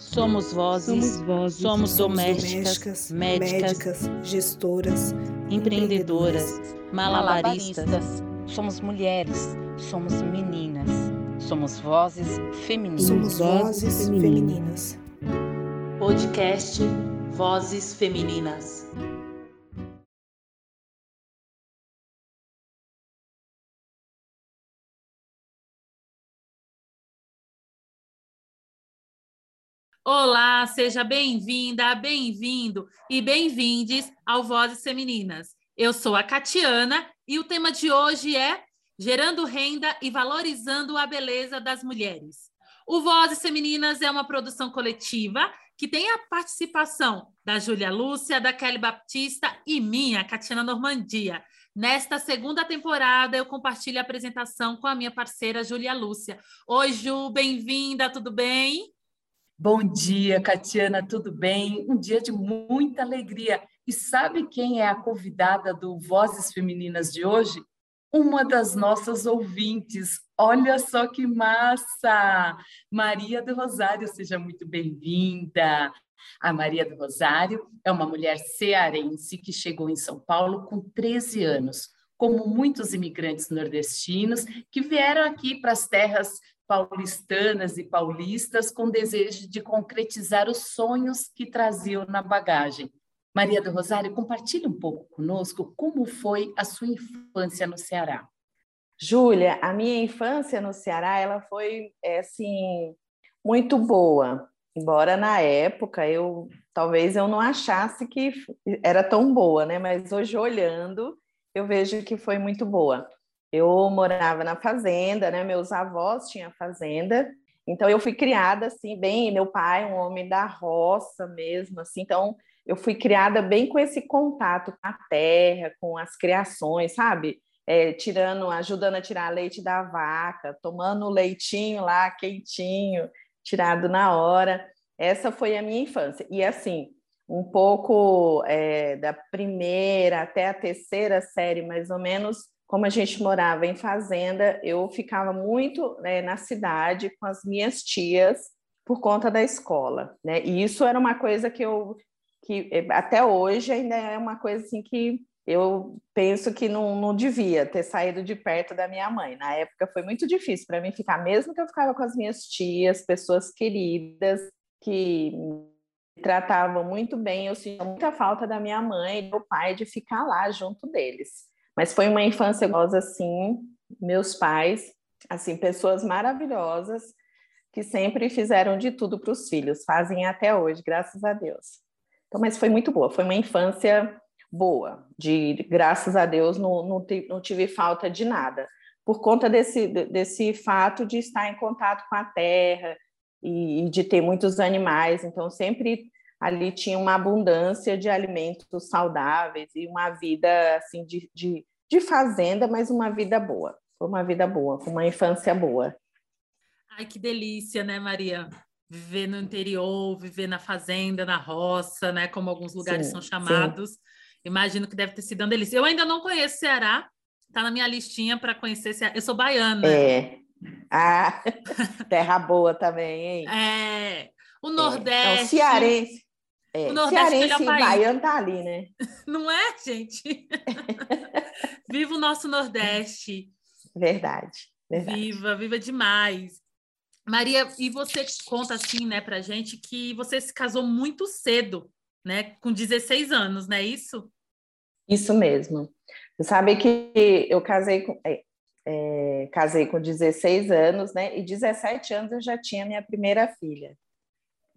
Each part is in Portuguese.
Somos vozes, Somos vozes, somos, Somos domésticas, médicas, médicas, gestoras, empreendedoras, malabaristas. Somos mulheres, somos meninas, somos vozes femininas. Somos vozes femininas. Podcast Vozes Femininas. Olá, seja bem-vinda, bem-vindo e bem-vindes ao Vozes Femininas. Eu sou a Catiana e o tema de hoje é Gerando Renda e Valorizando a Beleza das Mulheres. O Vozes Femininas é uma produção coletiva que tem a participação da Júlia Lúcia, da Kelly Baptista e minha, Catiana Normandia. Nesta segunda temporada, eu compartilho a apresentação com a minha parceira Júlia Lúcia. Oi, Ju, bem-vinda, tudo bem? Bom dia, Catiana, tudo bem? Um dia de muita alegria. E sabe quem é a convidada do Vozes Femininas de hoje? Uma das nossas ouvintes. Olha só que massa! Maria do Rosário, seja muito bem-vinda. A Maria do Rosário é uma mulher cearense que chegou em São Paulo com 13 anos, como muitos imigrantes nordestinos que vieram aqui para as terras paulistanas e paulistas com desejo de concretizar os sonhos que traziam na bagagem. Maria do Rosário, compartilhe um pouco conosco como foi a sua infância no Ceará. Júlia, a minha infância no Ceará, ela foi é, assim muito boa. Embora na época eu talvez eu não achasse que era tão boa, né? Mas hoje olhando, eu vejo que foi muito boa. Eu morava na fazenda, né? Meus avós tinham fazenda, então eu fui criada assim bem. Meu pai, um homem da roça mesmo, assim. Então eu fui criada bem com esse contato com a terra, com as criações, sabe? É, tirando, ajudando a tirar leite da vaca, tomando o leitinho lá quentinho, tirado na hora. Essa foi a minha infância. E assim, um pouco é, da primeira até a terceira série, mais ou menos, como a gente morava em fazenda, eu ficava muito né, na cidade com as minhas tias por conta da escola, né? E isso era uma coisa que eu que até hoje ainda é uma coisa assim que eu penso que não, não devia ter saído de perto da minha mãe. Na época foi muito difícil para mim ficar, mesmo que eu ficava com as minhas tias, pessoas queridas que me tratavam muito bem, eu sentia muita falta da minha mãe e do pai de ficar lá junto deles. Mas foi uma infância gostosa, assim, meus pais, assim, pessoas maravilhosas que sempre fizeram de tudo para os filhos, fazem até hoje, graças a Deus. Então, mas foi muito boa, foi uma infância boa, de graças a Deus não, não, não tive falta de nada, por conta desse, desse fato de estar em contato com a terra e, e de ter muitos animais, então sempre ali tinha uma abundância de alimentos saudáveis e uma vida assim de, de, de fazenda, mas uma vida boa. Foi uma vida boa, foi uma infância boa. Ai, que delícia, né, Maria? Viver no interior, viver na fazenda, na roça, né? Como alguns lugares sim, são chamados. Sim. Imagino que deve ter sido uma delícia. Eu ainda não conheço Ceará, tá na minha listinha para conhecer Ceará. Eu sou baiana. É. Ah, terra boa também, hein? É. O Nordeste. É. Então, cearense. É, o Nordeste Cearense e baiano tá ali, né? Não é, gente? viva o nosso Nordeste. Verdade, verdade. Viva, viva demais. Maria, e você conta assim, né, pra gente que você se casou muito cedo, né, com 16 anos, não é isso? Isso mesmo. Você sabe que eu casei com, é, é, casei com 16 anos, né, e 17 anos eu já tinha minha primeira filha.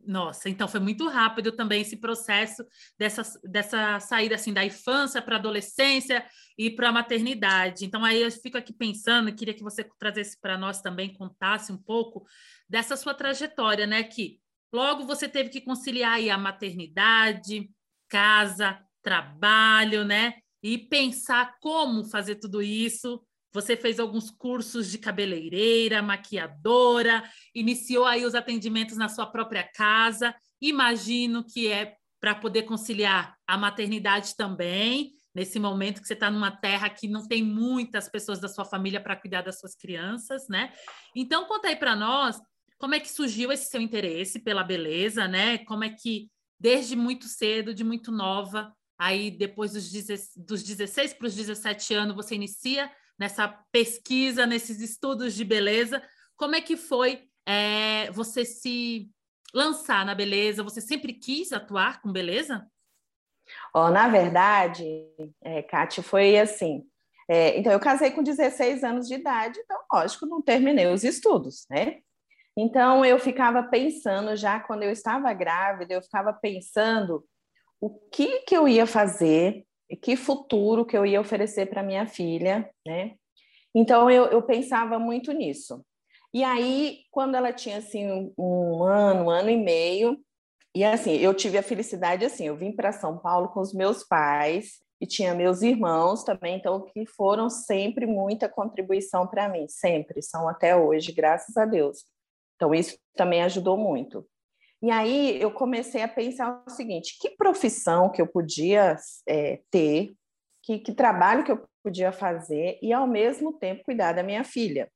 Nossa, então foi muito rápido também esse processo dessa, dessa saída assim da infância para a adolescência e para a maternidade. Então aí eu fico aqui pensando, queria que você trazesse para nós também, contasse um pouco dessa sua trajetória, né? Que logo você teve que conciliar aí a maternidade, casa, trabalho, né? E pensar como fazer tudo isso você fez alguns cursos de cabeleireira, maquiadora, iniciou aí os atendimentos na sua própria casa. Imagino que é para poder conciliar a maternidade também, nesse momento que você está numa terra que não tem muitas pessoas da sua família para cuidar das suas crianças, né? Então, conta aí para nós como é que surgiu esse seu interesse pela beleza, né? Como é que desde muito cedo, de muito nova, aí depois dos, dos 16 para os 17 anos, você inicia nessa pesquisa, nesses estudos de beleza. Como é que foi é, você se lançar na beleza? Você sempre quis atuar com beleza? Oh, na verdade, é, Kátia, foi assim. É, então, eu casei com 16 anos de idade, então, lógico, não terminei os estudos, né? Então, eu ficava pensando, já quando eu estava grávida, eu ficava pensando o que, que eu ia fazer, que futuro que eu ia oferecer para minha filha, né? Então, eu, eu pensava muito nisso. E aí, quando ela tinha, assim, um ano, um ano e meio, e assim, eu tive a felicidade, assim, eu vim para São Paulo com os meus pais, e tinha meus irmãos também, então, que foram sempre muita contribuição para mim, sempre, são até hoje, graças a Deus. Então, isso também ajudou muito. E aí eu comecei a pensar o seguinte: que profissão que eu podia é, ter, que, que trabalho que eu podia fazer e, ao mesmo tempo, cuidar da minha filha.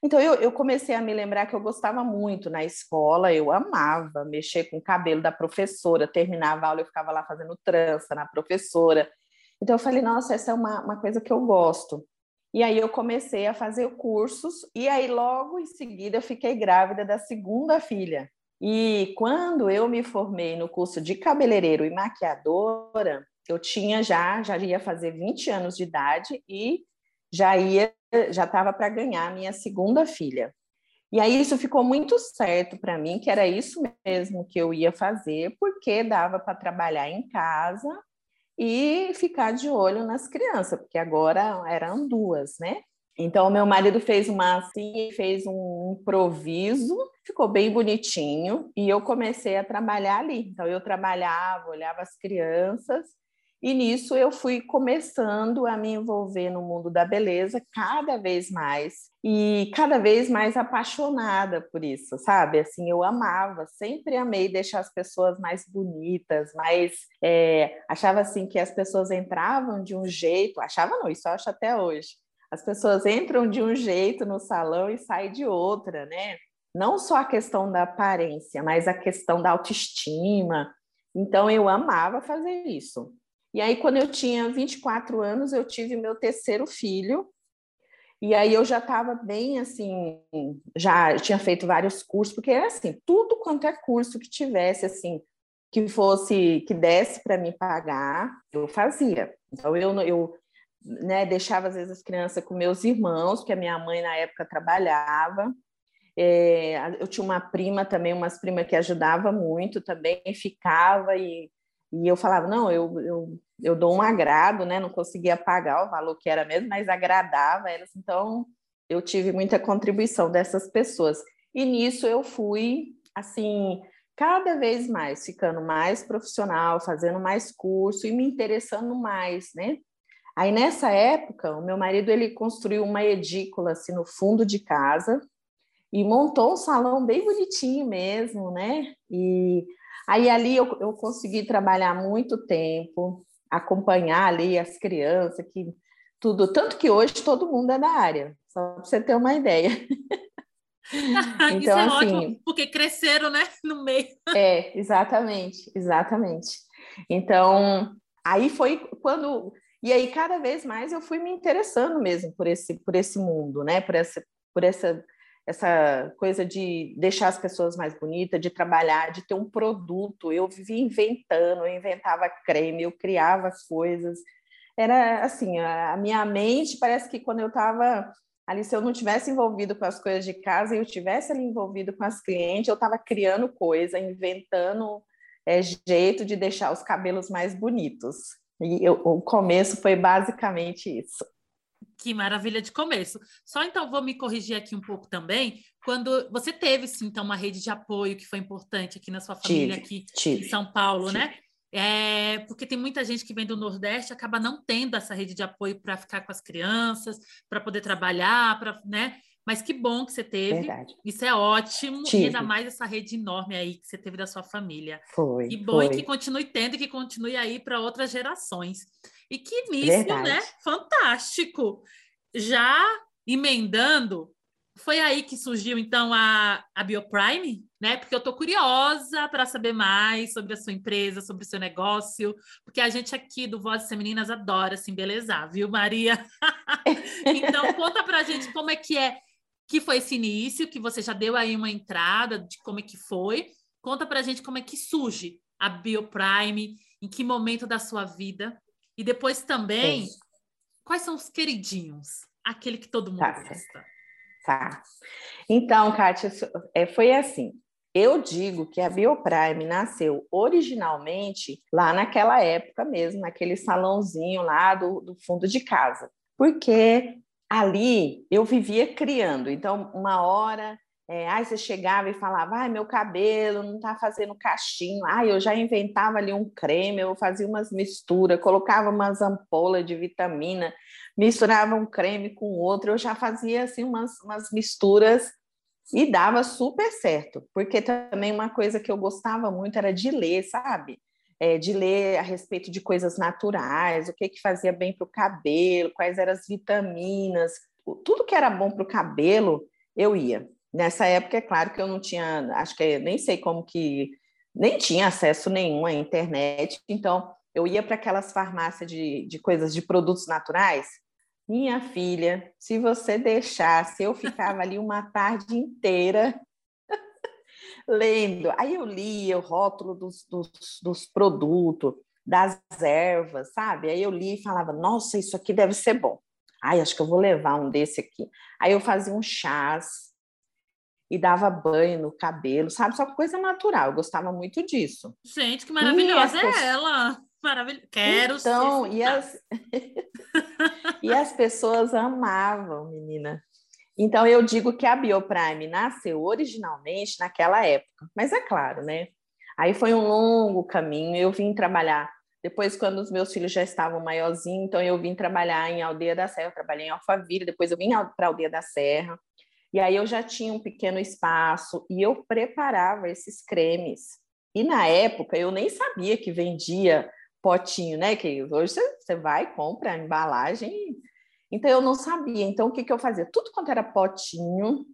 Então, eu, eu, comecei a me lembrar que eu gostava muito na escola, eu amava mexer com o cabelo da professora, terminava a aula, eu ficava lá fazendo trança na professora. Então, eu falei, nossa, essa é uma, uma coisa que eu gosto. E aí eu comecei a fazer cursos, e aí logo em seguida eu fiquei grávida da segunda filha. E quando eu me formei no curso de cabeleireiro e maquiadora, eu tinha já, já ia fazer 20 anos de idade e já ia, já estava para ganhar minha segunda filha. E aí isso ficou muito certo para mim, que era isso mesmo que eu ia fazer, porque dava para trabalhar em casa e ficar de olho nas crianças, porque agora eram duas, né? Então, meu marido fez uma assim, fez um improviso, ficou bem bonitinho, e eu comecei a trabalhar ali. Então, eu trabalhava, olhava as crianças, e nisso eu fui começando a me envolver no mundo da beleza cada vez mais e cada vez mais apaixonada por isso, sabe? Assim, eu amava, sempre amei deixar as pessoas mais bonitas, mais é, achava assim que as pessoas entravam de um jeito, achava não, isso eu acho até hoje. As pessoas entram de um jeito no salão e saem de outra, né? Não só a questão da aparência, mas a questão da autoestima. Então eu amava fazer isso. E aí, quando eu tinha 24 anos, eu tive meu terceiro filho. E aí eu já estava bem assim, já tinha feito vários cursos, porque era assim, tudo quanto é curso que tivesse assim, que fosse, que desse para me pagar, eu fazia. Então eu, eu né, deixava às vezes as crianças com meus irmãos, porque a minha mãe na época trabalhava. É, eu tinha uma prima também, umas primas que ajudava muito também, ficava e e eu falava, não, eu, eu, eu dou um agrado, né? Não conseguia pagar o valor que era mesmo, mas agradava elas. Então, eu tive muita contribuição dessas pessoas. E nisso eu fui, assim, cada vez mais, ficando mais profissional, fazendo mais curso e me interessando mais, né? Aí, nessa época, o meu marido, ele construiu uma edícula, assim, no fundo de casa e montou um salão bem bonitinho mesmo, né? E Aí ali eu, eu consegui trabalhar muito tempo, acompanhar ali as crianças, que tudo, tanto que hoje todo mundo é da área, só para você ter uma ideia. então, Isso é assim, ótimo, porque cresceram, né, no meio. é, exatamente, exatamente. Então, aí foi quando e aí cada vez mais eu fui me interessando mesmo por esse por esse mundo, né, por essa por essa essa coisa de deixar as pessoas mais bonitas, de trabalhar, de ter um produto. Eu vivia inventando, eu inventava creme, eu criava as coisas. Era assim, a minha mente parece que quando eu estava ali, se eu não tivesse envolvido com as coisas de casa e eu tivesse ali envolvido com as clientes, eu estava criando coisa, inventando é, jeito de deixar os cabelos mais bonitos. E eu, o começo foi basicamente isso. Que maravilha de começo. Só então vou me corrigir aqui um pouco também. Quando você teve, sim, então, uma rede de apoio que foi importante aqui na sua família, tive, aqui tive, em São Paulo, tive. né? É, porque tem muita gente que vem do Nordeste acaba não tendo essa rede de apoio para ficar com as crianças, para poder trabalhar, para, né? Mas que bom que você teve. Verdade. Isso é ótimo. Tive. E ainda mais essa rede enorme aí que você teve da sua família. Foi. E bom foi. e que continue tendo e que continue aí para outras gerações. E que início, né? Fantástico! Já emendando, foi aí que surgiu, então, a, a Bioprime, né? Porque eu estou curiosa para saber mais sobre a sua empresa, sobre o seu negócio, porque a gente aqui do Vozes Femininas adora se embelezar, viu, Maria? então, conta para a gente como é que é que foi esse início, que você já deu aí uma entrada de como é que foi. Conta para a gente como é que surge a Bioprime, em que momento da sua vida. E depois também, é. quais são os queridinhos? Aquele que todo mundo tá. gosta. Tá. Então, Kátia, é, foi assim. Eu digo que a Bioprime nasceu originalmente lá naquela época mesmo, naquele salãozinho lá do, do fundo de casa. Porque ali eu vivia criando. Então, uma hora é, você chegava e falava, ai, meu cabelo não está fazendo cachinho. Ai, eu já inventava ali um creme, eu fazia umas misturas, colocava umas ampolas de vitamina, misturava um creme com outro, eu já fazia assim umas, umas misturas e dava super certo. Porque também uma coisa que eu gostava muito era de ler, sabe? É, de ler a respeito de coisas naturais, o que, que fazia bem para o cabelo, quais eram as vitaminas, tudo que era bom para o cabelo, eu ia. Nessa época, é claro que eu não tinha, acho que nem sei como que, nem tinha acesso nenhum à internet, então eu ia para aquelas farmácias de, de coisas de produtos naturais. Minha filha, se você deixasse, eu ficava ali uma tarde inteira lendo. Aí eu lia o rótulo dos, dos, dos produtos, das ervas, sabe? Aí eu li e falava, nossa, isso aqui deve ser bom. Ai, acho que eu vou levar um desse aqui. Aí eu fazia um chás, e dava banho no cabelo, sabe? Só coisa natural. Eu gostava muito disso. Gente, que maravilhosa é pessoas... ela! Maravilhosa. Quero então, e as... e as pessoas amavam, menina. Então, eu digo que a Bioprime nasceu originalmente naquela época. Mas é claro, né? Aí foi um longo caminho. Eu vim trabalhar depois, quando os meus filhos já estavam maiorzinhos, então eu vim trabalhar em Aldeia da Serra, eu trabalhei em Alphaville, depois eu vim para Aldeia da Serra. E aí eu já tinha um pequeno espaço e eu preparava esses cremes. E na época eu nem sabia que vendia potinho, né? Que hoje você vai, compra a embalagem. Então eu não sabia. Então o que, que eu fazia? Tudo quanto era potinho,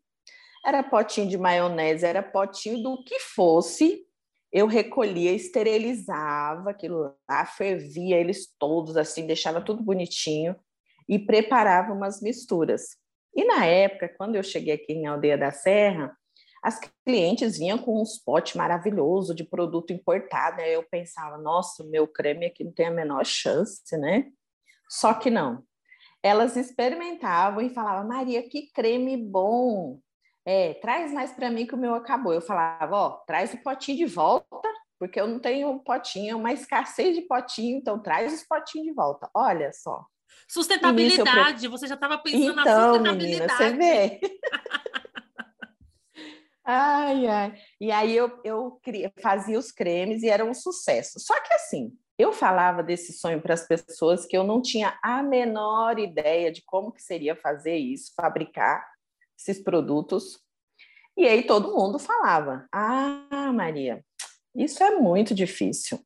era potinho de maionese, era potinho do que fosse, eu recolhia, esterilizava aquilo lá, fervia eles todos assim, deixava tudo bonitinho e preparava umas misturas. E na época, quando eu cheguei aqui em Aldeia da Serra, as clientes vinham com uns potes maravilhosos de produto importado. Aí eu pensava, nossa, meu creme aqui não tem a menor chance, né? Só que não. Elas experimentavam e falavam, Maria, que creme bom! É, traz mais para mim que o meu acabou. Eu falava, ó, traz o potinho de volta, porque eu não tenho potinho, é uma escassez de potinho, então traz os potinhos de volta. Olha só. Sustentabilidade, você já estava pensando então, na sustentabilidade. Menina, você vê. ai, ai. E aí eu, eu fazia os cremes e era um sucesso. Só que assim, eu falava desse sonho para as pessoas que eu não tinha a menor ideia de como que seria fazer isso, fabricar esses produtos. E aí todo mundo falava: "Ah, Maria, isso é muito difícil.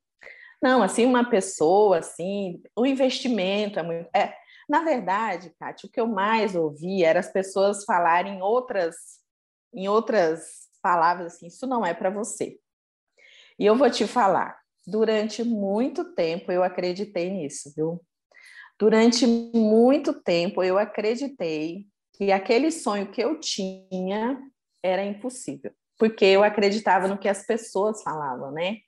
Não, assim, uma pessoa, assim, o investimento é muito. É, na verdade, Kátia, o que eu mais ouvi era as pessoas falarem outras, em outras palavras assim, isso não é para você. E eu vou te falar, durante muito tempo eu acreditei nisso, viu? Durante muito tempo eu acreditei que aquele sonho que eu tinha era impossível, porque eu acreditava no que as pessoas falavam, né?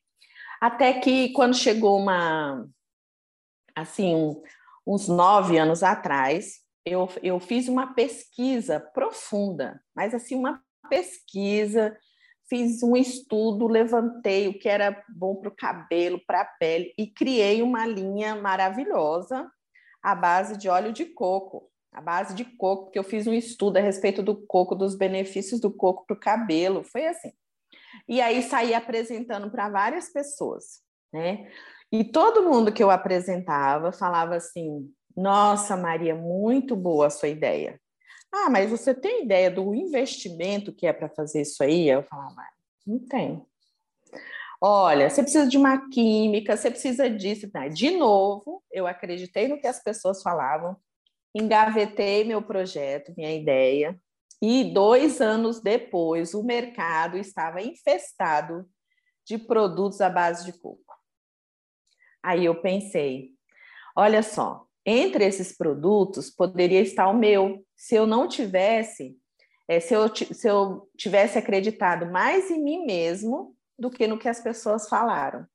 Até que quando chegou uma, assim, um, uns nove anos atrás, eu, eu fiz uma pesquisa profunda, mas assim, uma pesquisa, fiz um estudo, levantei o que era bom para o cabelo, para a pele, e criei uma linha maravilhosa à base de óleo de coco. A base de coco, que eu fiz um estudo a respeito do coco, dos benefícios do coco para o cabelo. Foi assim. E aí saí apresentando para várias pessoas, né? E todo mundo que eu apresentava falava assim: Nossa, Maria, muito boa a sua ideia. Ah, mas você tem ideia do investimento que é para fazer isso aí? Eu falava: Não tenho. Olha, você precisa de uma química, você precisa disso. De novo, eu acreditei no que as pessoas falavam, engavetei meu projeto, minha ideia, E dois anos depois, o mercado estava infestado de produtos à base de coco. Aí eu pensei, olha só, entre esses produtos poderia estar o meu. Se eu não tivesse, é, se, eu, se eu tivesse acreditado mais em mim mesmo do que no que as pessoas falaram.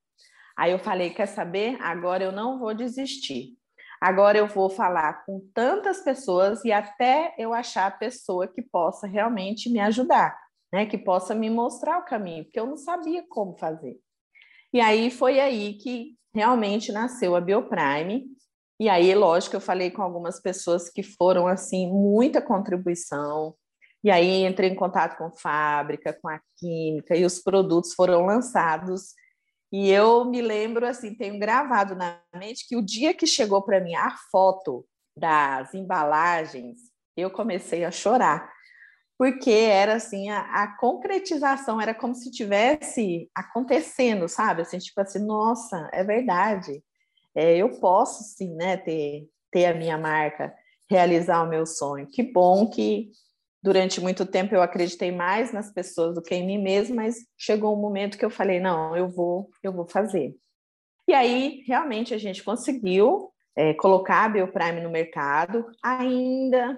Aí eu falei, quer saber? Agora eu não vou desistir. Agora eu vou falar com tantas pessoas e até eu achar a pessoa que possa realmente me ajudar, né? Que possa me mostrar o caminho, porque eu não sabia como fazer. E aí foi aí que realmente nasceu a Bioprime. E aí, lógico, eu falei com algumas pessoas que foram assim muita contribuição. E aí entrei em contato com fábrica, com a química e os produtos foram lançados e eu me lembro, assim, tenho gravado na mente que o dia que chegou para mim a foto das embalagens, eu comecei a chorar, porque era assim, a, a concretização era como se tivesse acontecendo, sabe? Assim, tipo assim, nossa, é verdade, é, eu posso sim, né, ter, ter a minha marca, realizar o meu sonho. Que bom que durante muito tempo eu acreditei mais nas pessoas do que em mim mesma, mas chegou um momento que eu falei, não, eu vou, eu vou fazer. E aí, realmente, a gente conseguiu é, colocar a Bioprime no mercado. Ainda,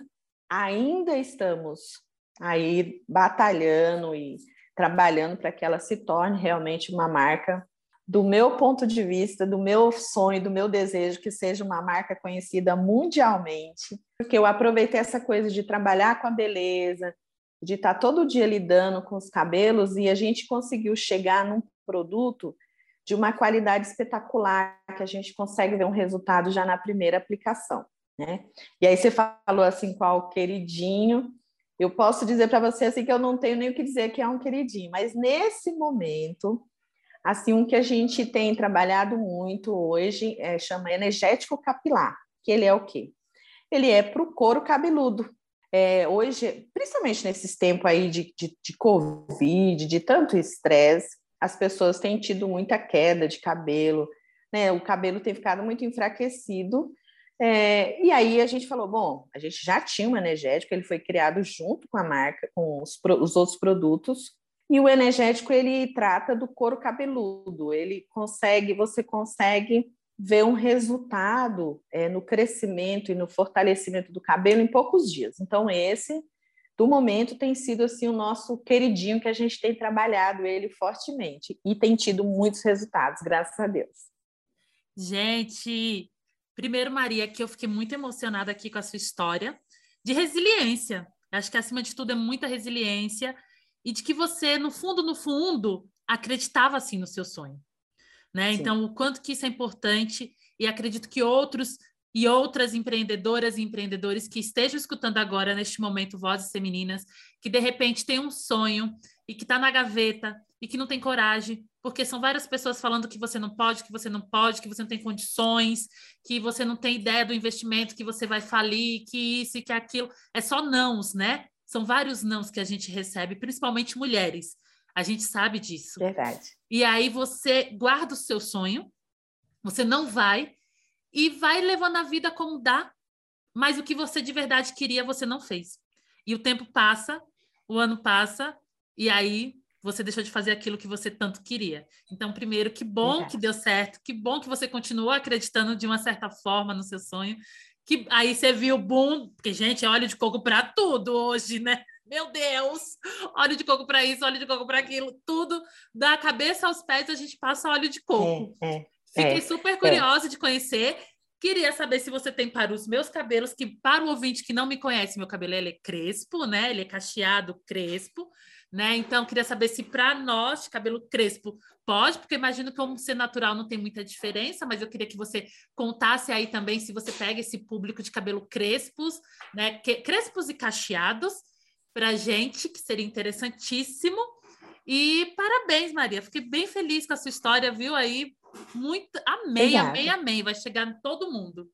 ainda estamos aí batalhando e trabalhando para que ela se torne realmente uma marca do meu ponto de vista, do meu sonho, do meu desejo que seja uma marca conhecida mundialmente, porque eu aproveitei essa coisa de trabalhar com a beleza, de estar todo dia lidando com os cabelos e a gente conseguiu chegar num produto de uma qualidade espetacular, que a gente consegue ver um resultado já na primeira aplicação, né? E aí você falou assim qual queridinho, eu posso dizer para você assim que eu não tenho nem o que dizer que é um queridinho, mas nesse momento Assim, um que a gente tem trabalhado muito hoje é, chama energético capilar, que ele é o quê? Ele é para o couro cabeludo. É, hoje, principalmente nesses tempos aí de, de, de Covid, de tanto estresse, as pessoas têm tido muita queda de cabelo, né? O cabelo tem ficado muito enfraquecido. É, e aí a gente falou, bom, a gente já tinha um energético, ele foi criado junto com a marca, com os, os outros produtos, e o energético ele trata do couro cabeludo, ele consegue, você consegue ver um resultado é, no crescimento e no fortalecimento do cabelo em poucos dias. Então esse do momento tem sido assim o nosso queridinho que a gente tem trabalhado ele fortemente e tem tido muitos resultados, graças a Deus. Gente, primeiro Maria, que eu fiquei muito emocionada aqui com a sua história de resiliência. Acho que acima de tudo é muita resiliência e de que você, no fundo, no fundo, acreditava assim no seu sonho. Né? Então, o quanto que isso é importante, e acredito que outros e outras empreendedoras e empreendedores que estejam escutando agora, neste momento, vozes femininas, que de repente tem um sonho e que está na gaveta e que não tem coragem, porque são várias pessoas falando que você não pode, que você não pode, que você não tem condições, que você não tem ideia do investimento, que você vai falir, que isso e que aquilo. É só nãos, né? São vários nãos que a gente recebe, principalmente mulheres. A gente sabe disso. Verdade. E aí você guarda o seu sonho, você não vai e vai levando a vida como dá, mas o que você de verdade queria você não fez. E o tempo passa, o ano passa, e aí você deixou de fazer aquilo que você tanto queria. Então, primeiro, que bom Verdade. que deu certo, que bom que você continuou acreditando de uma certa forma no seu sonho, que aí você viu o boom, porque, gente, é óleo de coco para tudo hoje, né? Meu Deus! Óleo de coco para isso, óleo de coco para aquilo, tudo da cabeça aos pés a gente passa óleo de coco. É, é, Fiquei é, super curiosa de conhecer. Queria saber se você tem para os meus cabelos, que para o ouvinte que não me conhece, meu cabelo ele é crespo, né? Ele é cacheado, crespo né? Então, queria saber se para nós, de cabelo crespo, pode, porque imagino que como ser natural não tem muita diferença, mas eu queria que você contasse aí também se você pega esse público de cabelo crespos, né? Crespos e cacheados, para gente, que seria interessantíssimo. E parabéns, Maria. Fiquei bem feliz com a sua história, viu? Aí, muito. Amei, Obrigada. amei, amei. Vai chegar em todo mundo.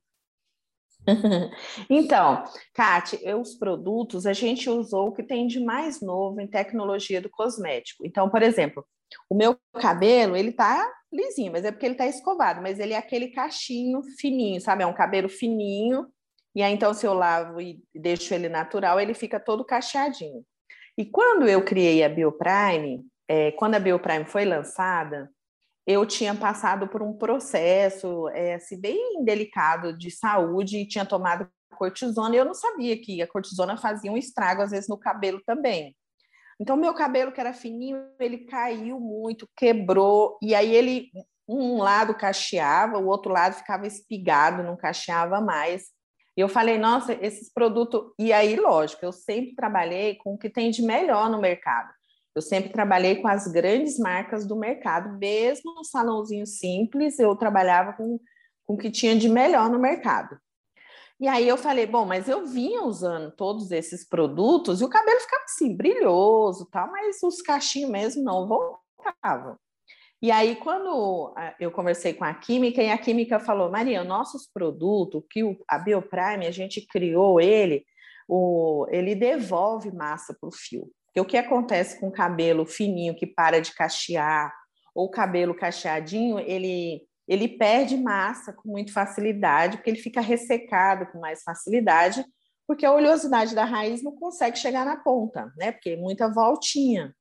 Então, Kate, os produtos a gente usou o que tem de mais novo em tecnologia do cosmético. Então, por exemplo, o meu cabelo, ele tá lisinho, mas é porque ele tá escovado, mas ele é aquele cachinho fininho, sabe? É um cabelo fininho E aí, então, se eu lavo e deixo ele natural, ele fica todo cacheadinho. E quando eu criei a Bioprime, é, quando a Bioprime foi lançada, eu tinha passado por um processo é, assim, bem delicado de saúde e tinha tomado cortisona e eu não sabia que a cortisona fazia um estrago, às vezes, no cabelo também. Então, meu cabelo, que era fininho, ele caiu muito, quebrou, e aí ele, um lado cacheava, o outro lado ficava espigado, não cacheava mais. E eu falei, nossa, esses produtos. E aí, lógico, eu sempre trabalhei com o que tem de melhor no mercado. Eu sempre trabalhei com as grandes marcas do mercado, mesmo no salãozinho simples, eu trabalhava com, com o que tinha de melhor no mercado. E aí eu falei, bom, mas eu vinha usando todos esses produtos e o cabelo ficava assim, brilhoso, tal, mas os cachinhos mesmo não voltavam. E aí, quando eu conversei com a química, e a química falou, Maria, nossos produtos, que a Bioprime, a gente criou ele, o, ele devolve massa para o fio. Porque o que acontece com o cabelo fininho que para de cachear, ou cabelo cacheadinho, ele, ele perde massa com muita facilidade, porque ele fica ressecado com mais facilidade, porque a oleosidade da raiz não consegue chegar na ponta, né? Porque é muita voltinha.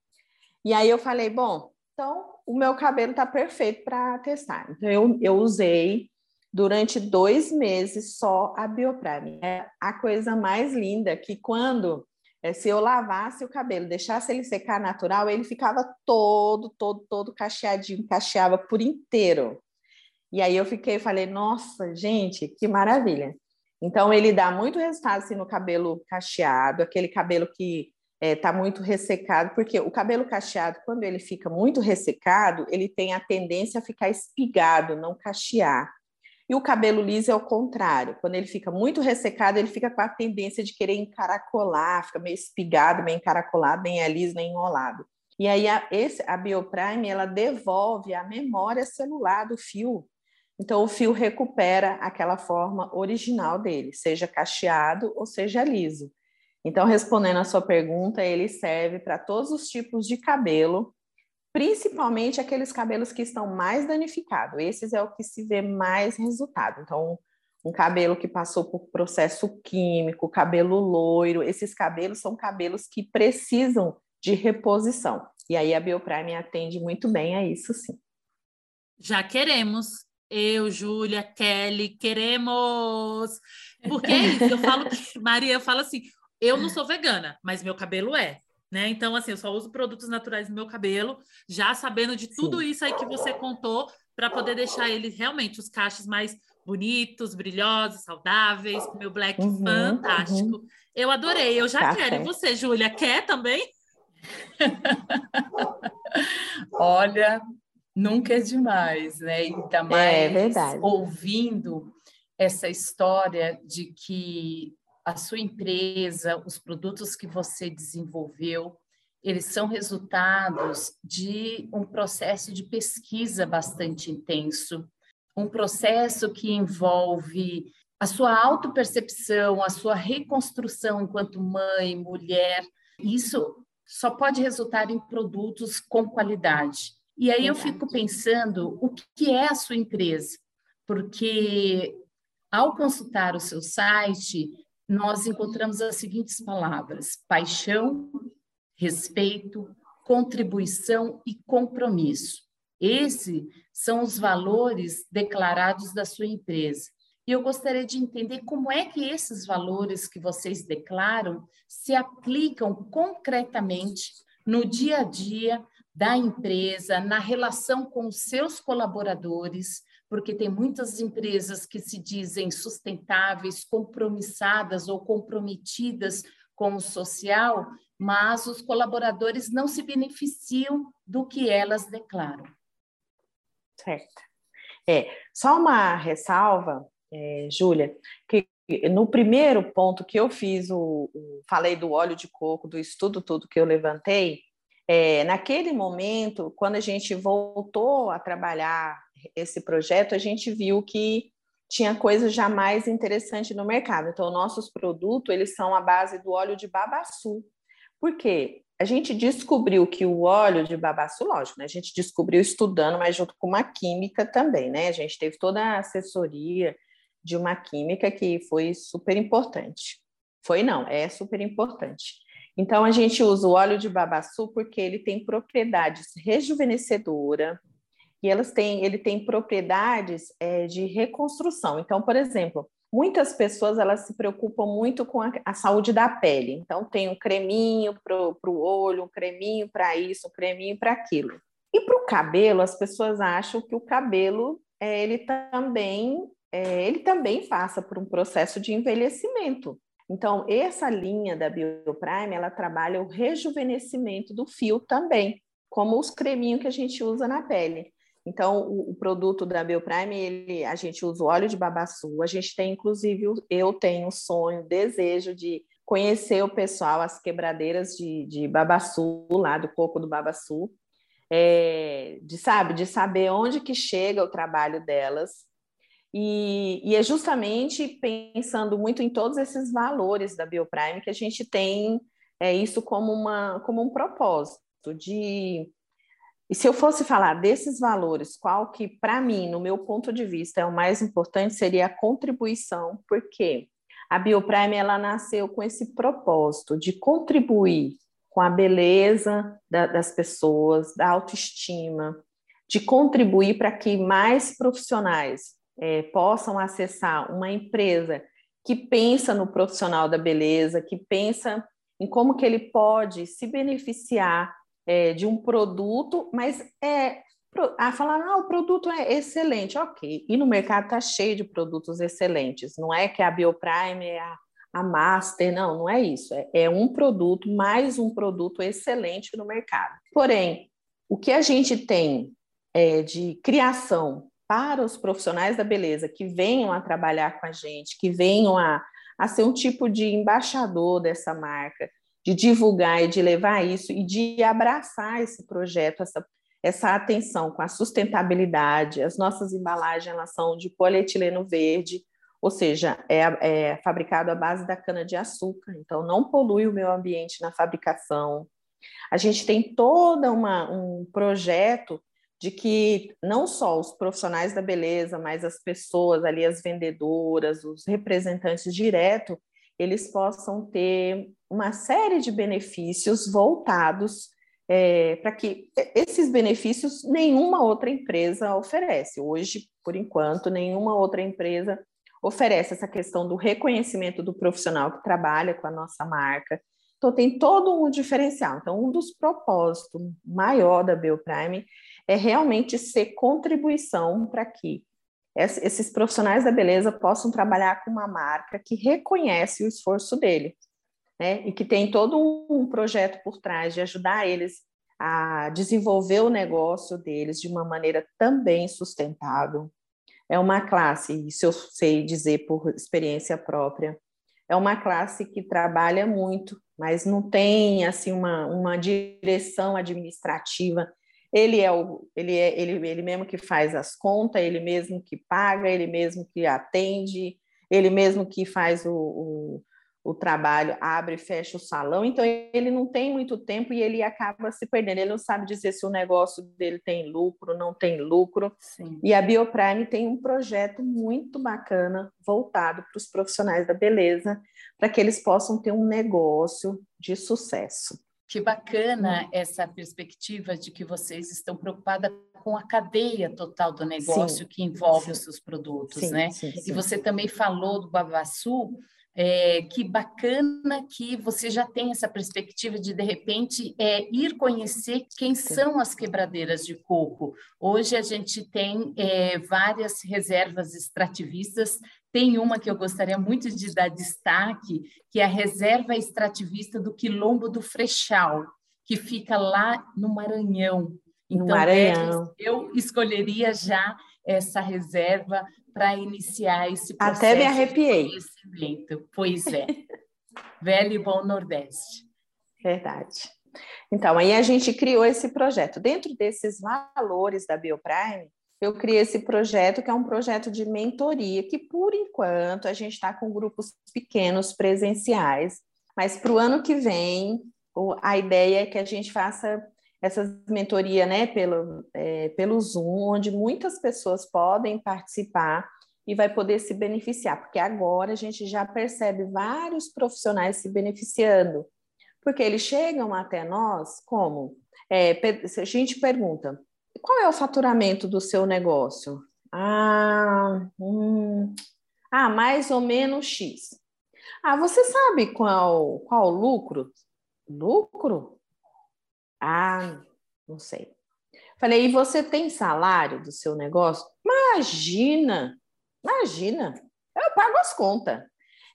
E aí eu falei, bom, então o meu cabelo está perfeito para testar. Então, eu, eu usei durante dois meses só a Bioprime. É a coisa mais linda que quando é, se eu lavasse o cabelo, deixasse ele secar natural, ele ficava todo, todo, todo cacheadinho, cacheava por inteiro. E aí eu fiquei, falei, nossa, gente, que maravilha. Então ele dá muito resultado assim, no cabelo cacheado, aquele cabelo que está é, tá muito ressecado, porque o cabelo cacheado, quando ele fica muito ressecado, ele tem a tendência a ficar espigado, não cachear. E o cabelo liso é o contrário, quando ele fica muito ressecado, ele fica com a tendência de querer encaracolar, fica meio espigado, meio encaracolado, nem é liso, nem enrolado. E aí a, esse, a Bioprime, ela devolve a memória celular do fio. Então o fio recupera aquela forma original dele, seja cacheado ou seja liso. Então, respondendo a sua pergunta, ele serve para todos os tipos de cabelo, principalmente aqueles cabelos que estão mais danificados. Esses é o que se vê mais resultado. Então, um cabelo que passou por processo químico, cabelo loiro, esses cabelos são cabelos que precisam de reposição. E aí a Bioprime atende muito bem a isso, sim. Já queremos. Eu, Júlia, Kelly, queremos. Porque é isso, eu falo, Maria, eu falo assim, eu não sou vegana, mas meu cabelo é. Né? Então, assim, eu só uso produtos naturais no meu cabelo, já sabendo de tudo Sim. isso aí que você contou, para poder deixar ele realmente os cachos mais bonitos, brilhosos, saudáveis, com meu black uhum, fantástico. Uhum. Eu adorei, eu já tá quero. E você, Júlia, quer também? Olha, nunca é demais, né? Ainda é mais é, ouvindo essa história de que a sua empresa, os produtos que você desenvolveu, eles são resultados de um processo de pesquisa bastante intenso, um processo que envolve a sua autopercepção, a sua reconstrução enquanto mãe, mulher. Isso só pode resultar em produtos com qualidade. E aí eu fico pensando o que é a sua empresa, porque ao consultar o seu site, nós encontramos as seguintes palavras: paixão, respeito, contribuição e compromisso. Esses são os valores declarados da sua empresa. E eu gostaria de entender como é que esses valores que vocês declaram se aplicam concretamente no dia a dia da empresa, na relação com os seus colaboradores, porque tem muitas empresas que se dizem sustentáveis, compromissadas ou comprometidas com o social, mas os colaboradores não se beneficiam do que elas declaram. Certo. É, só uma ressalva, é, Júlia, que no primeiro ponto que eu fiz, o, o, falei do óleo de coco, do estudo todo que eu levantei, é, naquele momento, quando a gente voltou a trabalhar esse projeto, a gente viu que tinha coisas já mais interessantes no mercado. Então, nossos produtos, eles são a base do óleo de babaçu. Por quê? A gente descobriu que o óleo de babaçu, lógico, né? A gente descobriu estudando, mas junto com uma química também, né? A gente teve toda a assessoria de uma química que foi super importante. Foi não, é super importante. Então a gente usa o óleo de babaçu porque ele tem propriedades rejuvenescedora e elas têm, ele tem propriedades é, de reconstrução. Então, por exemplo, muitas pessoas elas se preocupam muito com a, a saúde da pele. Então, tem um creminho para o olho, um creminho para isso, um creminho para aquilo. E para o cabelo, as pessoas acham que o cabelo é, ele também é, ele também passa por um processo de envelhecimento. Então, essa linha da Bioprime, ela trabalha o rejuvenescimento do fio também, como os creminhos que a gente usa na pele. Então, o, o, produto da Bioprime, ele, a gente usa o óleo de babaçu, a gente tem, inclusive, eu tenho sonho, desejo de conhecer o pessoal, as quebradeiras de, de babaçu, lá do coco do babaçu, é, de, sabe, de saber onde que chega o trabalho delas, e, e, é justamente pensando muito em todos esses valores da Bioprime que a gente tem é, isso como, uma, como um propósito de. E se eu fosse falar desses valores, qual que, para mim, no meu ponto de vista, é o mais importante, seria a contribuição, porque a Bioprime ela nasceu com esse propósito de contribuir com a beleza da, das pessoas, da autoestima, de contribuir para que mais profissionais é, possam acessar uma empresa que pensa no profissional da beleza, que pensa em como que ele pode se beneficiar é, de um produto, mas é a falar, ah, o produto é excelente, ok. E no mercado está cheio de produtos excelentes. Não é que a Bioprime é a, a Master, não, não é isso. É, é um produto, mais um produto excelente no mercado. Porém, o que a gente tem é, de criação para os profissionais da beleza que venham a trabalhar com a gente, que venham a, a ser um tipo de embaixador dessa marca, de divulgar e de levar isso e de abraçar esse projeto, essa, essa atenção com a sustentabilidade. As nossas embalagens elas são de polietileno verde, ou seja, é, é fabricado à base da cana-de-açúcar, então não polui o meio ambiente na fabricação. A gente tem uma, um projeto de que não só os profissionais da beleza, mas as pessoas ali, as vendedoras, os representantes direto, eles possam ter uma série de benefícios voltados é, para que esses benefícios nenhuma outra empresa oferece. Hoje, por enquanto, nenhuma outra empresa oferece essa questão do reconhecimento do profissional que trabalha com a nossa marca. Então, tem todo um diferencial. Então, um dos propósitos maior da Bioprime é realmente ser contribuição para que esses profissionais da beleza possam trabalhar com uma marca que reconhece o esforço dele, né? E que tem todo um projeto por trás de ajudar eles a desenvolver o negócio deles de uma maneira também sustentável. É uma classe, isso eu sei dizer por experiência própria, é uma classe que trabalha muito, mas não tem assim uma, uma direção administrativa ele é o ele é ele, ele mesmo que faz as contas, ele mesmo que paga, ele mesmo que atende, ele mesmo que faz o, o, o trabalho, abre e fecha o salão. Então ele não tem muito tempo e ele acaba se perdendo. Ele não sabe dizer se o negócio dele tem lucro, não tem lucro. Sim. E a Bioprime tem um projeto muito bacana voltado para os profissionais da beleza, para que eles possam ter um negócio de sucesso. Que bacana essa perspectiva de que vocês estão preocupadas com a cadeia total do negócio sim, que envolve sim. os seus produtos, sim, né? E você também falou do Babaçu, é, que bacana que você já tem essa perspectiva de, de repente, é, ir conhecer quem são as quebradeiras de coco. Hoje a gente tem é, várias reservas extrativistas tem uma que eu gostaria muito de dar destaque, que é a reserva extrativista do Quilombo do Frechal, que fica lá no Maranhão. Então, no Maranhão. eu escolheria já essa reserva para iniciar esse processo Até me arrepiei. Pois é. Velho e bom Nordeste. Verdade. Então, aí a gente criou esse projeto. Dentro desses valores da Bioprime, eu criei esse projeto, que é um projeto de mentoria, que por enquanto a gente está com grupos pequenos presenciais, mas para o ano que vem, a ideia é que a gente faça essa mentoria né, pelo, é, pelo Zoom, onde muitas pessoas podem participar e vai poder se beneficiar, porque agora a gente já percebe vários profissionais se beneficiando, porque eles chegam até nós como? É, a gente pergunta, qual é o faturamento do seu negócio? Ah, hum, ah, mais ou menos X. Ah, você sabe qual, qual lucro? Lucro? Ah, não sei. Falei, e você tem salário do seu negócio? Imagina, imagina, eu pago as contas.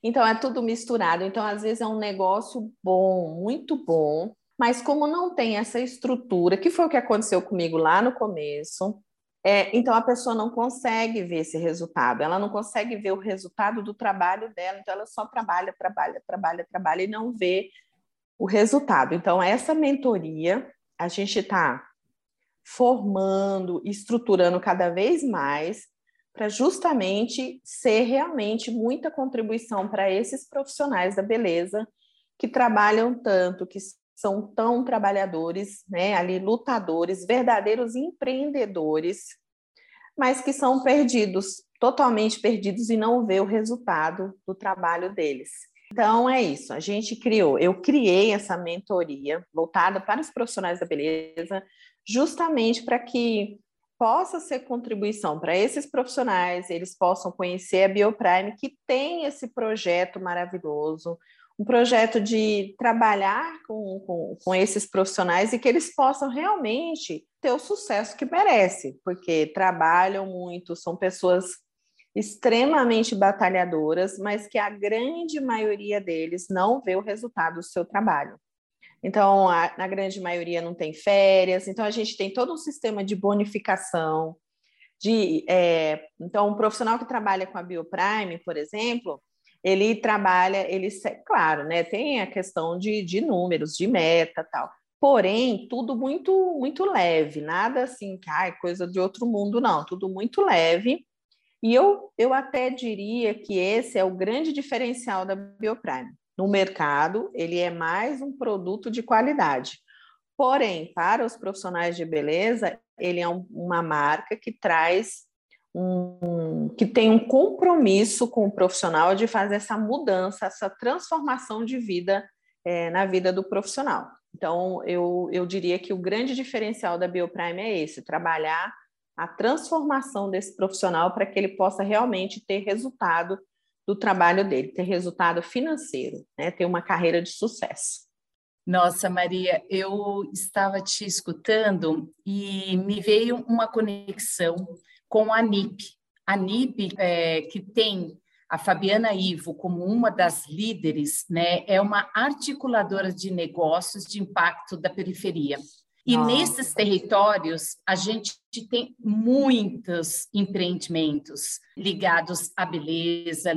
Então é tudo misturado. Então, às vezes, é um negócio bom, muito bom, mas como não tem essa estrutura, que foi o que aconteceu comigo lá no começo, é, então a pessoa não consegue ver esse resultado, ela não consegue ver o resultado do trabalho dela, então ela só trabalha, trabalha, trabalha, trabalha e não vê o resultado. Então, essa mentoria a gente está formando, estruturando cada vez mais para justamente ser realmente muita contribuição para esses profissionais da beleza que trabalham tanto, que são tão trabalhadores, né, ali lutadores, verdadeiros empreendedores, mas que são perdidos, totalmente perdidos e não vê o resultado do trabalho deles. Então é isso, a gente criou, eu criei essa mentoria voltada para os profissionais da beleza, justamente para que possa ser contribuição para esses profissionais, eles possam conhecer a Bioprime, que tem esse projeto maravilhoso, um projeto de trabalhar com, com, com, esses profissionais e que eles possam realmente ter o sucesso que merece, porque trabalham muito, são pessoas extremamente batalhadoras, mas que a grande maioria deles não vê o resultado do seu trabalho. Então, a, na grande maioria não tem férias, então a gente tem todo um sistema de bonificação. De, é, então, um profissional que trabalha com a Bioprime, por exemplo, ele trabalha, ele, claro, né, tem a questão de, de números, de meta tal. Porém, tudo muito muito leve, nada assim, que ah, coisa de outro mundo, não, tudo muito leve. E eu, eu até diria que esse é o grande diferencial da Bioprime. No mercado, ele é mais um produto de qualidade. Porém, para os profissionais de beleza, ele é um, uma marca que traz que tem um compromisso com o profissional de fazer essa mudança, essa transformação de vida é, na vida do profissional. Então, eu, eu diria que o grande diferencial da Bioprime é esse: trabalhar a transformação desse profissional para que ele possa realmente ter resultado do trabalho dele, ter resultado financeiro, né? ter uma carreira de sucesso. Nossa, Maria, eu estava te escutando e me veio uma conexão com a NIP. A NIP, é, que tem a Fabiana Ivo como uma das líderes, né, é uma articuladora de negócios de impacto da periferia. E Nossa. nesses territórios, a gente tem muitos empreendimentos ligados à beleza,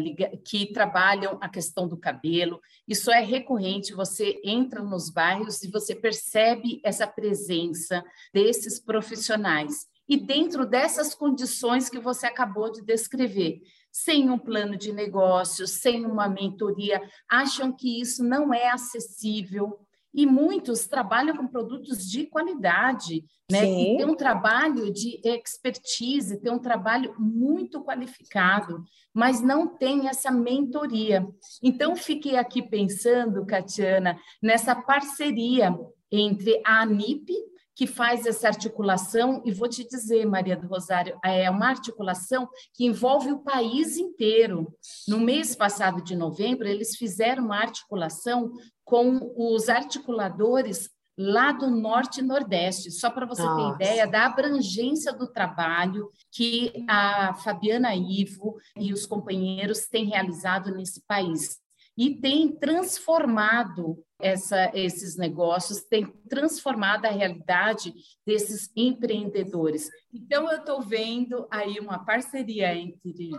que trabalham a questão do cabelo. Isso é recorrente, você entra nos bairros e você percebe essa presença desses profissionais. E dentro dessas condições que você acabou de descrever, sem um plano de negócio, sem uma mentoria, acham que isso não é acessível, e muitos trabalham com produtos de qualidade, né? Sim. E tem um trabalho de expertise, tem um trabalho muito qualificado, mas não tem essa mentoria. Então, fiquei aqui pensando, Catiana, nessa parceria entre a ANIP, que faz essa articulação, e vou te dizer, Maria do Rosário, é uma articulação que envolve o país inteiro. No mês passado de novembro, eles fizeram uma articulação com os articuladores lá do Norte e Nordeste, só para você Nossa. ter ideia da abrangência do trabalho que a Fabiana Ivo e os companheiros têm realizado nesse país. E tem transformado essa, esses negócios, tem transformado a realidade desses empreendedores. Então, eu estou vendo aí uma parceria entre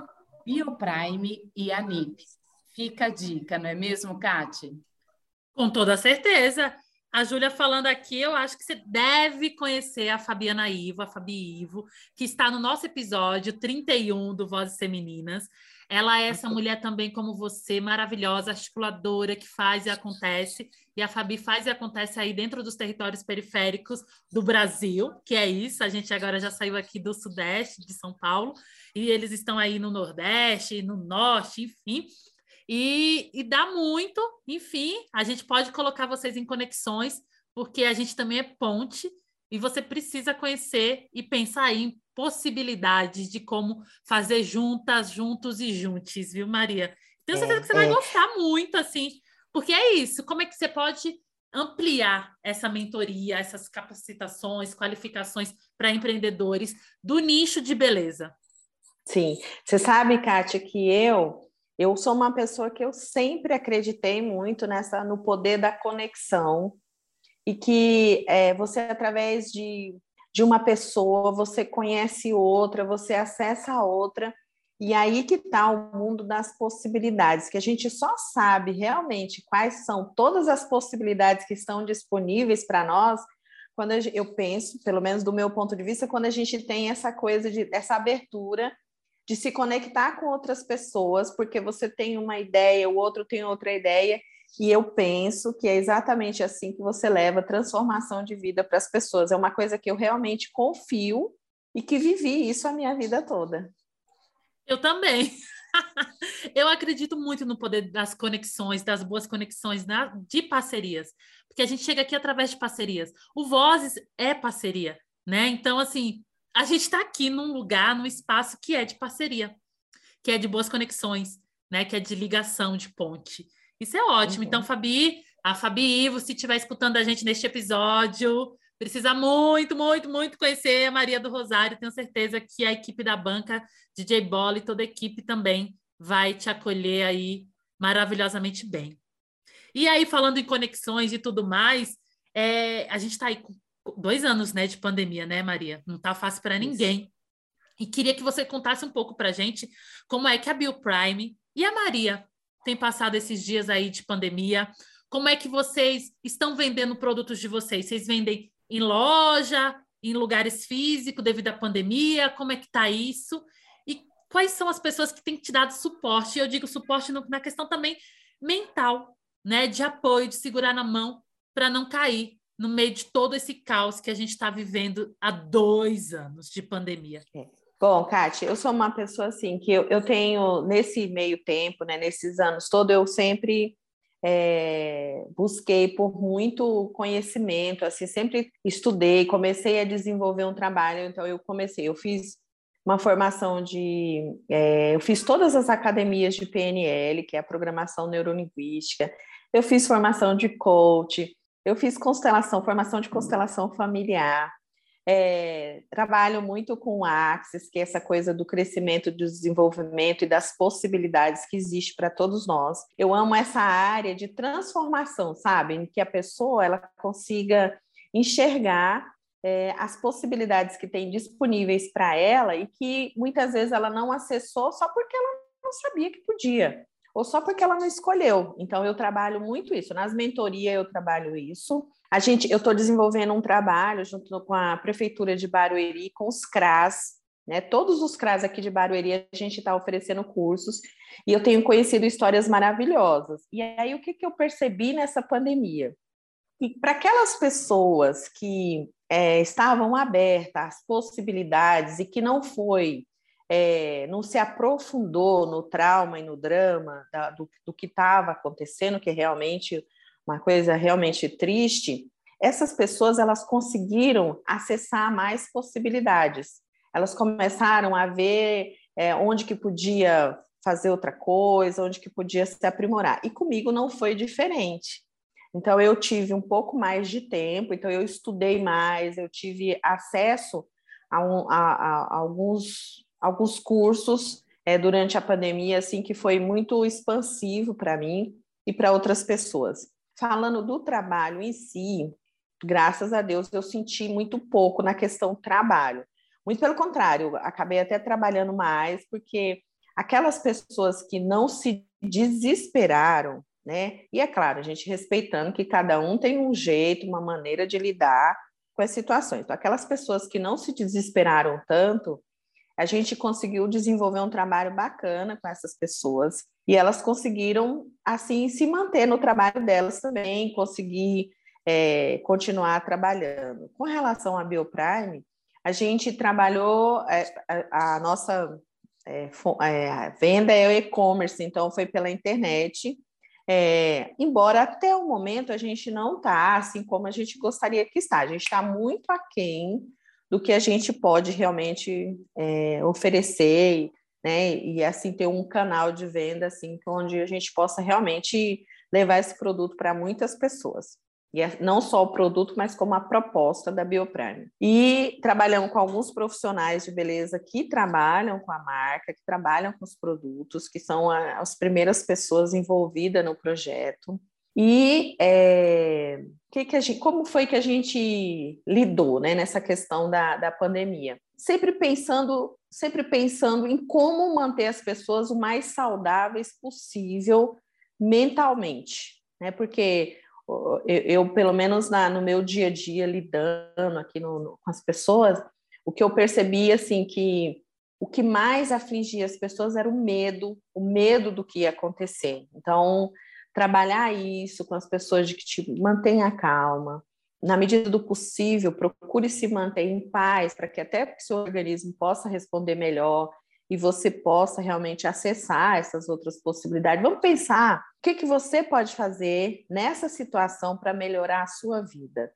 Bioprime e a NIP. Fica a dica, não é mesmo, Kátia? Com toda certeza. A Júlia falando aqui, eu acho que você deve conhecer a Fabiana Ivo, a Fabi Ivo, que está no nosso episódio 31 do Vozes Femininas. Ela é essa mulher também como você, maravilhosa, articuladora, que faz e acontece. E a Fabi faz e acontece aí dentro dos territórios periféricos do Brasil, que é isso. A gente agora já saiu aqui do Sudeste, de São Paulo, e eles estão aí no Nordeste, no Norte, enfim. E, e dá muito, enfim, a gente pode colocar vocês em conexões, porque a gente também é ponte, e você precisa conhecer e pensar em possibilidades de como fazer juntas, juntos e juntos, viu, Maria? Tenho certeza é, que você é. vai gostar muito, assim, porque é isso. Como é que você pode ampliar essa mentoria, essas capacitações, qualificações para empreendedores do nicho de beleza? Sim, você sabe, Kátia, que eu eu sou uma pessoa que eu sempre acreditei muito nessa no poder da conexão e que é, você através de de uma pessoa, você conhece outra, você acessa a outra, e aí que está o mundo das possibilidades, que a gente só sabe realmente quais são todas as possibilidades que estão disponíveis para nós quando eu penso, pelo menos do meu ponto de vista, quando a gente tem essa coisa de essa abertura de se conectar com outras pessoas, porque você tem uma ideia, o outro tem outra ideia, e eu penso que é exatamente assim que você leva transformação de vida para as pessoas. É uma coisa que eu realmente confio e que vivi isso a minha vida toda. Eu também. eu acredito muito no poder das conexões, das boas conexões na, de parcerias, porque a gente chega aqui através de parcerias. O Vozes é parceria, né? Então, assim, a gente está aqui num lugar, num espaço que é de parceria, que é de boas conexões, né? Que é de ligação, de ponte. Isso é ótimo. Então, uhum. Então, Fabi, a Fabi Ivo, se estiver escutando a gente neste episódio, precisa muito, muito, muito conhecer a Maria do Rosário. Tenho certeza que a equipe da banca, DJ Bola e toda a equipe também vai te acolher aí maravilhosamente bem. E aí, falando em conexões e tudo mais, é, a gente está aí com dois anos né, de pandemia, né, Maria? Não está fácil para ninguém. E queria que você contasse um pouco para a gente como é que a Bill Prime e a Maria tem passado esses dias aí de pandemia? Como é que vocês estão vendendo produtos de vocês? Vocês vendem em loja, em lugares físicos devido à pandemia? Como é que está isso? E quais são as pessoas que têm te dado suporte? Eu digo suporte na questão também mental, né? De apoio, de segurar na mão para não cair no meio de todo esse caos que a gente está vivendo há dois anos de pandemia. É. Bom, Kátia, eu sou uma pessoa assim que eu, eu tenho nesse meio tempo, né, nesses anos todos, eu sempre é, busquei por muito conhecimento, assim, sempre estudei, comecei a desenvolver um trabalho, então eu comecei, eu fiz uma formação de, é, eu fiz todas as academias de PNL, que é a programação neurolinguística, eu fiz formação de coach, eu fiz constelação, formação de constelação familiar, é, trabalho muito com o Axis, que é essa coisa do crescimento, do desenvolvimento e das possibilidades que existe para todos nós. Eu amo essa área de transformação, sabe? Em que a pessoa ela consiga enxergar é, as possibilidades que tem disponíveis para ela e que muitas vezes ela não acessou só porque ela não sabia que podia ou só porque ela não escolheu. Então eu trabalho muito isso. Nas mentorias eu trabalho isso. A gente, eu estou desenvolvendo um trabalho junto com a prefeitura de Barueri, com os CRAS, né? Todos os CRAS aqui de Barueri a gente está oferecendo cursos e eu tenho conhecido histórias maravilhosas. E aí o que, que eu percebi nessa pandemia? E para aquelas pessoas que é, estavam abertas às possibilidades e que não foi é, não se aprofundou no trauma e no drama da, do, do que estava acontecendo, que realmente uma coisa realmente triste, essas pessoas elas conseguiram acessar mais possibilidades. Elas começaram a ver é, onde que podia fazer outra coisa, onde que podia se aprimorar. E comigo não foi diferente. Então eu tive um pouco mais de tempo, então eu estudei mais, eu tive acesso a, um, a, a alguns, alguns cursos é, durante a pandemia, assim que foi muito expansivo para mim e para outras pessoas. Falando do trabalho em si, graças a Deus eu senti muito pouco na questão trabalho. Muito pelo contrário, acabei até trabalhando mais, porque aquelas pessoas que não se desesperaram, né? E é claro, a gente respeitando que cada um tem um jeito, uma maneira de lidar com as situações. Então, aquelas pessoas que não se desesperaram tanto, a gente conseguiu desenvolver um trabalho bacana com essas pessoas e elas conseguiram, assim, se manter no trabalho delas também, conseguir é, continuar trabalhando. Com relação à Bioprime, a gente trabalhou, é, a, a, nossa é, é a venda é o e-commerce, então foi pela internet, é, embora até o momento a gente não está assim como a gente gostaria que está, a gente está muito aquém do que a gente pode realmente é, oferecer, né? E assim ter um canal de venda assim onde a gente possa realmente levar esse produto para muitas pessoas. E é não só o produto, mas como a proposta da Bioprime. E trabalhamos com alguns profissionais de beleza que trabalham com a marca, que trabalham com os produtos, que são as primeiras pessoas envolvidas no projeto. E é, que que gente, como foi que a gente lidou né, nessa questão da, da pandemia? Sempre pensando, sempre pensando em como manter as pessoas o mais saudáveis possível mentalmente, né? Porque eu, eu pelo menos na, no meu dia a dia lidando aqui no, no, com as pessoas, o que eu percebi assim que o que mais afligia as pessoas era o medo, o medo do que ia acontecer. Então, trabalhar isso com as pessoas de que te mantenha calma, na medida do possível, procure se manter em paz para que até que seu organismo possa responder melhor e você possa realmente acessar essas outras possibilidades. Vamos pensar o que, que você pode fazer nessa situação para melhorar a sua vida.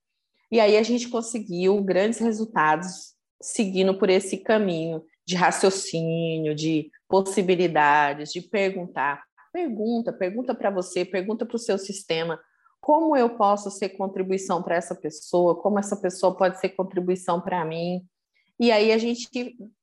E aí a gente conseguiu grandes resultados seguindo por esse caminho de raciocínio, de possibilidades, de perguntar. Pergunta, pergunta para você, pergunta para o seu sistema como eu posso ser contribuição para essa pessoa, como essa pessoa pode ser contribuição para mim. E aí a gente,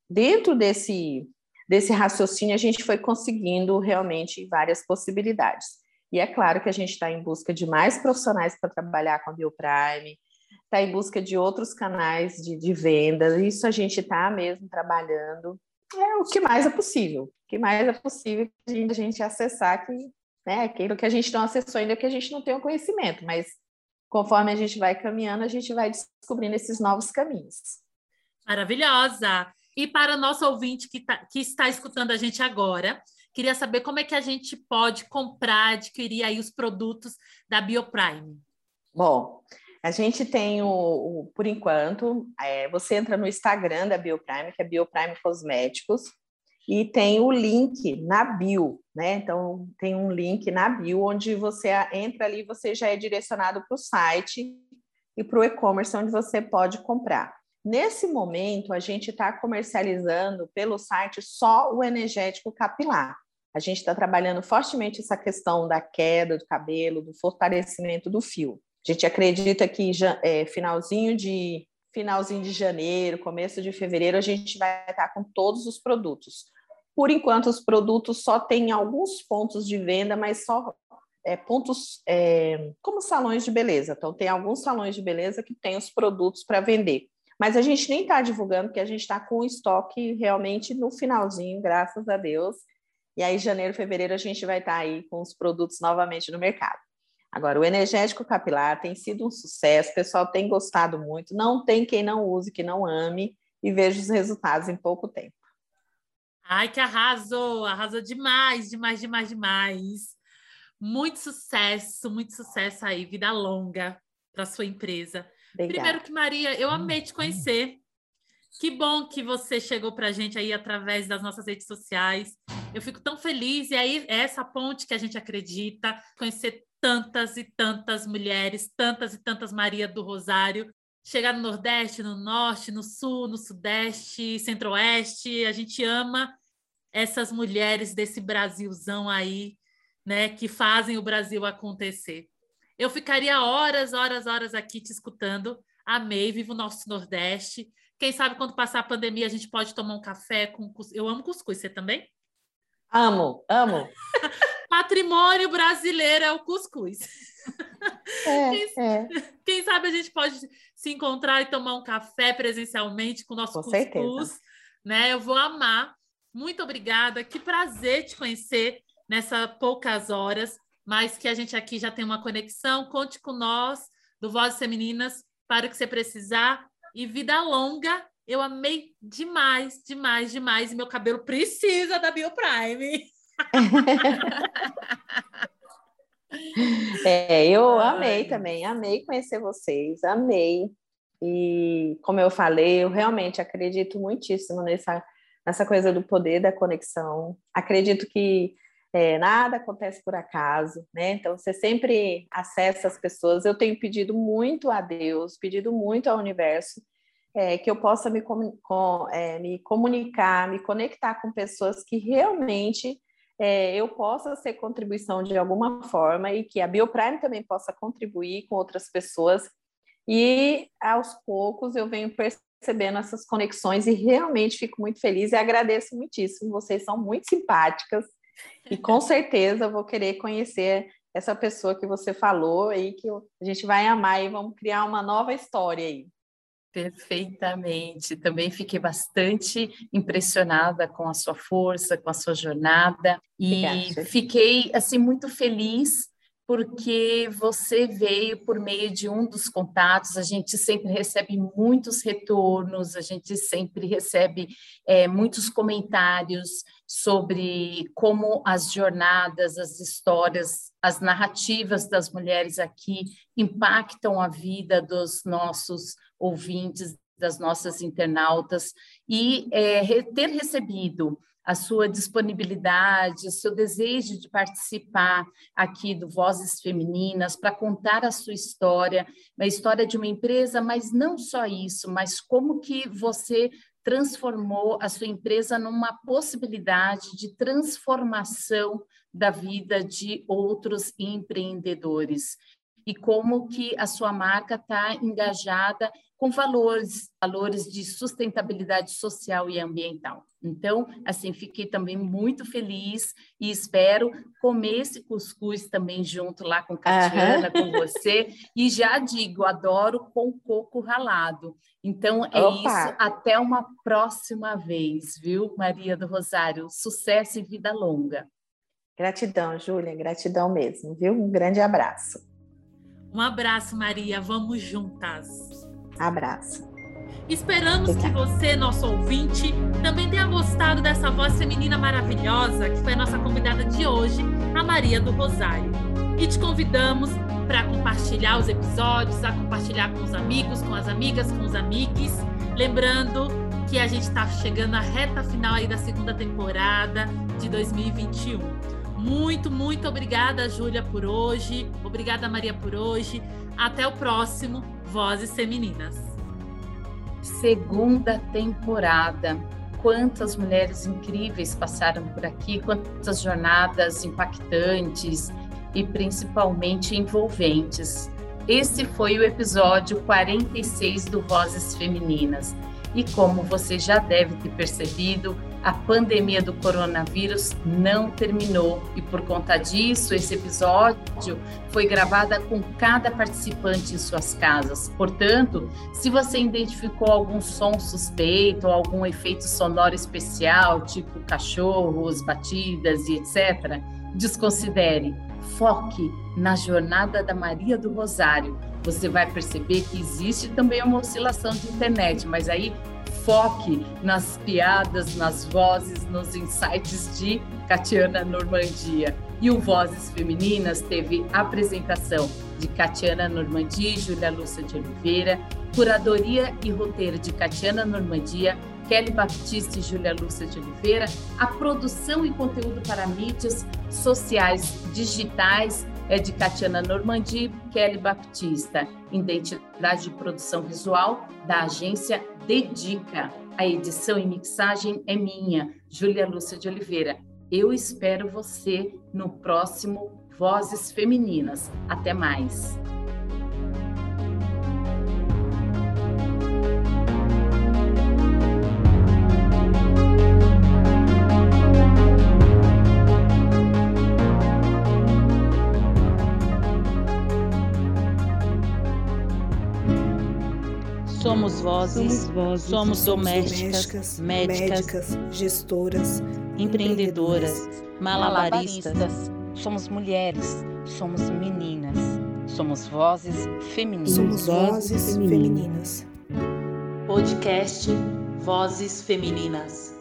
dentro desse, desse raciocínio, a gente foi conseguindo realmente várias possibilidades. E é claro que a gente está em busca de mais profissionais para trabalhar com a Bioprime, está em busca de outros canais de, de venda, isso a gente está mesmo trabalhando é o que mais é possível. O que mais é possível a gente acessar que, né, aquilo que a gente não acessou ainda, que a gente não tem o conhecimento, mas conforme a gente vai caminhando, a gente vai descobrindo esses novos caminhos. Maravilhosa! E para o nosso ouvinte que, tá, que está escutando a gente agora, queria saber como é que a gente pode comprar, adquirir aí os produtos da Bioprime. Bom, a gente tem o, o por enquanto, é, você entra no Instagram da Bioprime, que é Bioprime Cosméticos, e tem o link na bio, né? Então tem um link na bio onde você entra ali, você já é direcionado para o site e para o e-commerce onde você pode comprar. Nesse momento, a gente está comercializando pelo site só o energético capilar. A gente está trabalhando fortemente essa questão da queda do cabelo, do fortalecimento do fio. A gente acredita que é, finalzinho de finalzinho de janeiro, começo de fevereiro, a gente vai estar com todos os produtos. Por enquanto, os produtos só têm alguns pontos de venda, mas só é, pontos é, como salões de beleza. Então, tem alguns salões de beleza que têm os produtos para vender. Mas a gente nem está divulgando, porque a gente está com o estoque realmente no finalzinho, graças a Deus. E aí, janeiro, fevereiro, a gente vai estar tá aí com os produtos novamente no mercado. Agora, o energético capilar tem sido um sucesso, o pessoal tem gostado muito, não tem quem não use, que não ame, e vejo os resultados em pouco tempo. Ai, que arrasou! Arrasou demais, demais, demais, demais. Muito sucesso, muito sucesso aí, vida longa para sua empresa. Obrigada. Primeiro que, Maria, eu amei te conhecer. Que bom que você chegou para a gente aí através das nossas redes sociais. Eu fico tão feliz, e aí é essa ponte que a gente acredita, conhecer tantas e tantas mulheres, tantas e tantas Maria do Rosário. Chegar no Nordeste, no Norte, no Sul, no Sudeste, Centro-Oeste, a gente ama essas mulheres desse Brasilzão aí, né, que fazem o Brasil acontecer. Eu ficaria horas, horas, horas aqui te escutando. Amei, vivo o nosso Nordeste. Quem sabe quando passar a pandemia a gente pode tomar um café com cuscuz. Eu amo cuscuz, você também? Amo, amo. Patrimônio brasileiro é o cuscuz. É, quem, é. quem, sabe a gente pode se encontrar e tomar um café presencialmente com o nosso com cuscuz, certeza. né? Eu vou amar. Muito obrigada. Que prazer te conhecer nessas poucas horas, mas que a gente aqui já tem uma conexão. Conte com nós do Vozes Femininas para o que você precisar e vida longa Eu amei demais, demais, demais. E meu cabelo precisa da Bioprime. é, eu amei também, amei conhecer vocês, amei. E como eu falei, eu realmente acredito muitíssimo nessa, nessa coisa do poder da conexão. Acredito que é, nada acontece por acaso, né? Então você sempre acessa as pessoas. Eu tenho pedido muito a Deus, pedido muito ao universo é, que eu possa me, com, é, me comunicar, me conectar com pessoas que realmente é, eu possa ser contribuição de alguma forma e que a Bioprime também possa contribuir com outras pessoas. E aos poucos eu venho percebendo essas conexões e realmente fico muito feliz e agradeço muitíssimo. Vocês são muito simpáticas e com certeza vou querer conhecer essa pessoa que você falou e que a gente vai amar e vamos criar uma nova história aí. Perfeitamente. Também fiquei bastante impressionada com a sua força, com a sua jornada e Obrigada. fiquei assim muito feliz porque você veio por meio de um dos contatos. A gente sempre recebe muitos retornos, a gente sempre recebe é, muitos comentários sobre como as jornadas, as histórias, as narrativas das mulheres aqui impactam a vida dos nossos ouvintes, das nossas internautas, e é, ter recebido a sua disponibilidade, o seu desejo de participar aqui do Vozes Femininas para contar a sua história, a história de uma empresa, mas não só isso, mas como que você transformou a sua empresa numa possibilidade de transformação da vida de outros empreendedores e como que a sua marca está engajada com valores, valores de sustentabilidade social e ambiental. Então, assim, fiquei também muito feliz e espero comer esse cuscuz também junto lá com Catiana, uhum. com você. E já digo, adoro com coco ralado. Então, é Opa. isso. Até uma próxima vez, viu, Maria do Rosário? Sucesso e vida longa. Gratidão, Júlia, gratidão mesmo, viu? Um grande abraço. Um abraço, Maria. Vamos juntas. Abraço. Esperamos que você, nosso ouvinte, também tenha gostado dessa voz feminina maravilhosa que foi a nossa convidada de hoje, a Maria do Rosário. E te convidamos para compartilhar os episódios, a compartilhar com os amigos, com as amigas, com os amigos. Lembrando que a gente está chegando à reta final aí da segunda temporada de 2021. Muito, muito obrigada, Júlia, por hoje. Obrigada, Maria, por hoje. Até o próximo Vozes Femininas. Segunda temporada. Quantas mulheres incríveis passaram por aqui, quantas jornadas impactantes e principalmente envolventes. Esse foi o episódio 46 do Vozes Femininas. E como você já deve ter percebido, a pandemia do coronavírus não terminou e por conta disso esse episódio foi gravado com cada participante em suas casas. Portanto, se você identificou algum som suspeito ou algum efeito sonoro especial, tipo cachorros, batidas e etc, desconsidere. Foque na jornada da Maria do Rosário. Você vai perceber que existe também uma oscilação de internet, mas aí foque nas piadas, nas vozes, nos insights de Catiana Normandia. E o Vozes Femininas teve apresentação de Catiana Normandia e Júlia Lúcia de Oliveira, curadoria e roteiro de Catiana Normandia, Kelly Baptista e Júlia Lúcia de Oliveira, a produção e conteúdo para mídias sociais digitais é de Catiana Normandi Kelly Baptista, identidade de produção visual da agência Dedica. A edição e mixagem é minha, Júlia Lúcia de Oliveira. Eu espero você no próximo Vozes Femininas. Até mais. Somos vozes, somos, vozes, somos, domésticas, domésticas médicas, médicas, gestoras, empreendedoras, malabaristas. malabaristas. Somos mulheres, somos meninas, somos vozes femininas. Somos vozes femininas. femininas. Podcast Vozes Femininas.